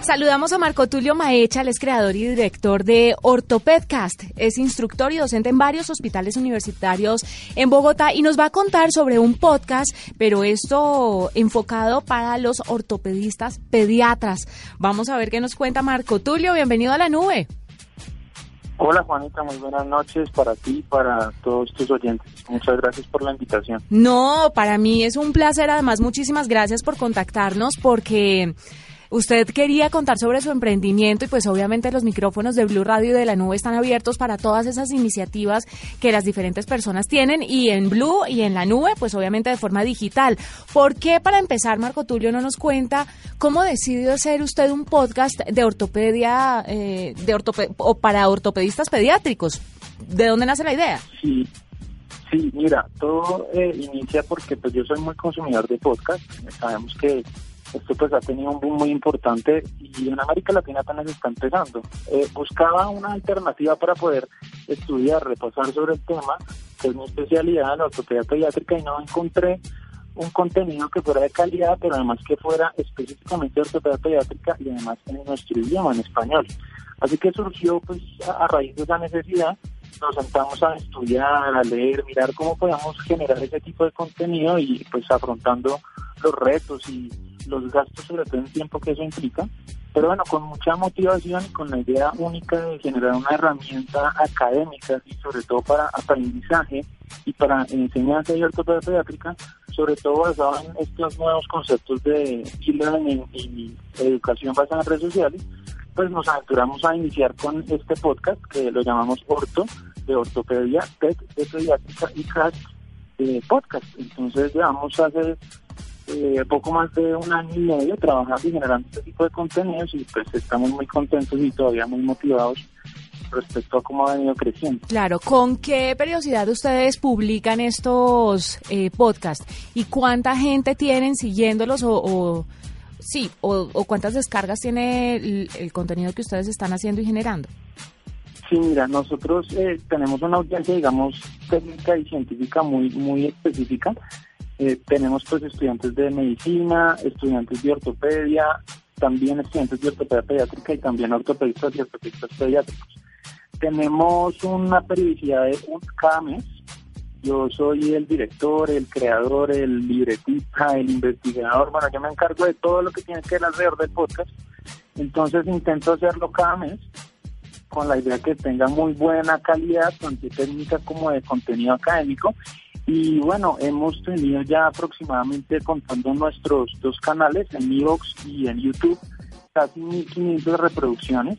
Saludamos a Marco Tulio Maecha, él es creador y director de Ortopedcast. Es instructor y docente en varios hospitales universitarios en Bogotá y nos va a contar sobre un podcast, pero esto enfocado para los ortopedistas pediatras. Vamos a ver qué nos cuenta Marco Tulio. Bienvenido a la nube. Hola Juanita, muy buenas noches para ti y para todos tus oyentes. Muchas gracias por la invitación. No, para mí es un placer. Además, muchísimas gracias por contactarnos porque Usted quería contar sobre su emprendimiento y pues obviamente los micrófonos de Blue Radio y de la Nube están abiertos para todas esas iniciativas que las diferentes personas tienen y en Blue y en la Nube pues obviamente de forma digital. ¿Por qué para empezar Marco Tulio no nos cuenta cómo decidió hacer usted un podcast de ortopedia eh, de o para ortopedistas pediátricos? ¿De dónde nace la idea? Sí. Sí, mira, todo eh, inicia porque pues yo soy muy consumidor de podcast. Sabemos que esto pues ha tenido un boom muy importante y en América Latina apenas está empezando. Eh, buscaba una alternativa para poder estudiar, repasar sobre el tema, que es mi especialidad, la ortopedia pediátrica, y no encontré un contenido que fuera de calidad, pero además que fuera específicamente ortopedia pediátrica y además en nuestro idioma, en español. Así que surgió pues a raíz de esa necesidad nos sentamos a estudiar, a leer, mirar cómo podíamos generar ese tipo de contenido y pues afrontando los retos y los gastos, sobre todo en tiempo que eso implica, pero bueno, con mucha motivación y con la idea única de generar una herramienta académica y sobre todo para aprendizaje y para enseñanza y ortopedia pediátrica, sobre todo basado en estos nuevos conceptos de e-learning y educación basada en redes sociales, pues nos aventuramos a iniciar con este podcast que lo llamamos Orto, de ortopedia, PET, de pediátrica y CRASH de podcast. Entonces llevamos hace eh, poco más de un año y medio trabajando y generando este tipo de contenidos y pues estamos muy contentos y todavía muy motivados respecto a cómo ha venido creciendo. Claro, ¿con qué periodicidad ustedes publican estos eh, podcasts y cuánta gente tienen siguiéndolos o, sí, o, cuántas descargas tiene el, contenido que ustedes están haciendo y generando? Sí, mira, nosotros eh, tenemos una audiencia, digamos, técnica y científica muy, muy específica. Eh, tenemos pues estudiantes de medicina, estudiantes de ortopedia, también estudiantes de ortopedia pediátrica y también ortopedistas y ortopedistas pediátricos. Tenemos una periodicidad de un cada mes. Yo soy el director, el creador, el libretista, el investigador. Bueno, yo me encargo de todo lo que tiene que ver alrededor del podcast. Entonces intento hacerlo cada mes con la idea que tenga muy buena calidad, tanto técnica como de contenido académico y bueno, hemos tenido ya aproximadamente, contando nuestros dos canales, en Evox y en YouTube, casi 1.500 reproducciones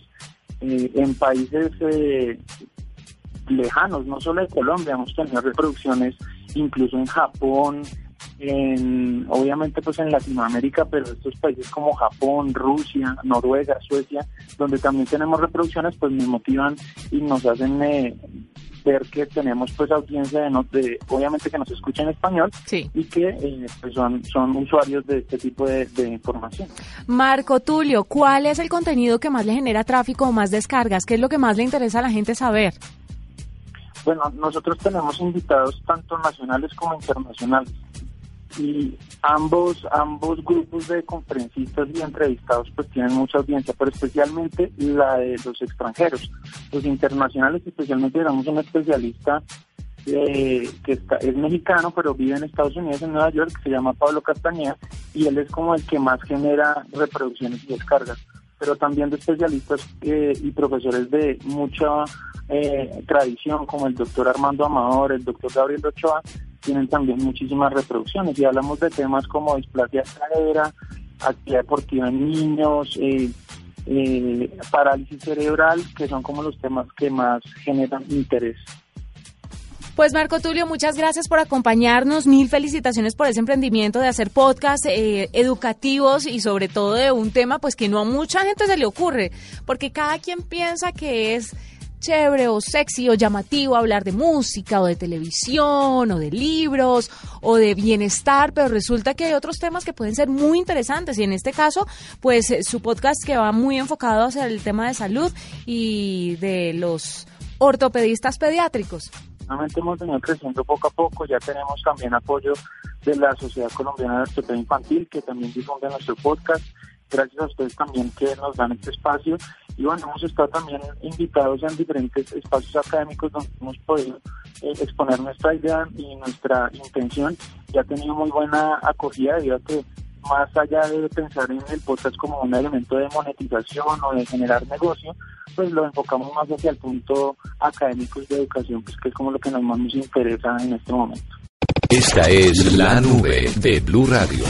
eh, en países eh, lejanos, no solo de Colombia, hemos tenido reproducciones incluso en Japón, en, obviamente pues en Latinoamérica, pero estos países como Japón, Rusia, Noruega, Suecia, donde también tenemos reproducciones, pues nos motivan y nos hacen eh, ver que tenemos pues audiencia de, obviamente que nos escucha en español y que eh, pues son, son usuarios de este tipo de, información. Marco Tulio, ¿cuál es el contenido que más le genera tráfico o más descargas? ¿Qué es lo que más le interesa a la gente saber? Bueno, nosotros tenemos invitados tanto nacionales como internacionales y ambos ambos grupos de conferencistas y entrevistados pues tienen mucha audiencia, pero especialmente la de los extranjeros, los internacionales, especialmente digamos un especialista eh, que está, es mexicano pero vive en Estados Unidos, en Nueva York, que se llama Pablo Castañeda y él es como el que más genera reproducciones y descargas, pero también de especialistas eh, y profesores de mucha eh, tradición como el doctor Armando Amador, el doctor Gabriel Ochoa, tienen también muchísimas reproducciones y hablamos de temas como displasia cadera, actividad deportiva en niños, eh, eh, parálisis cerebral, que son como los temas que más generan interés. Pues Marco Tulio, muchas gracias por acompañarnos. Mil felicitaciones por ese emprendimiento de hacer podcasts eh, educativos y sobre todo de un tema pues que no a mucha gente se le ocurre, porque cada quien piensa que es chévere o sexy o llamativo hablar de música o de televisión o de libros o de bienestar, pero resulta que hay otros temas que pueden ser muy interesantes y en este caso, pues eh, su podcast que va muy enfocado hacia el tema de salud y de los ortopedistas pediátricos. Realmente hemos venido creciendo poco a poco, ya tenemos también apoyo de la Sociedad Colombiana de Ortopedia Infantil que también difunde nuestro podcast gracias a ustedes también que nos dan este espacio. Y bueno, hemos estado también invitados en diferentes espacios académicos donde hemos podido eh, exponer nuestra idea y nuestra intención. Y ha tenido muy buena acogida debido que más allá de pensar en el podcast como un elemento de monetización o de generar negocio, pues lo enfocamos más hacia el punto académico y de educación, pues que es como lo que nos más nos interesa en este momento. Esta es la nube de Blue Radio.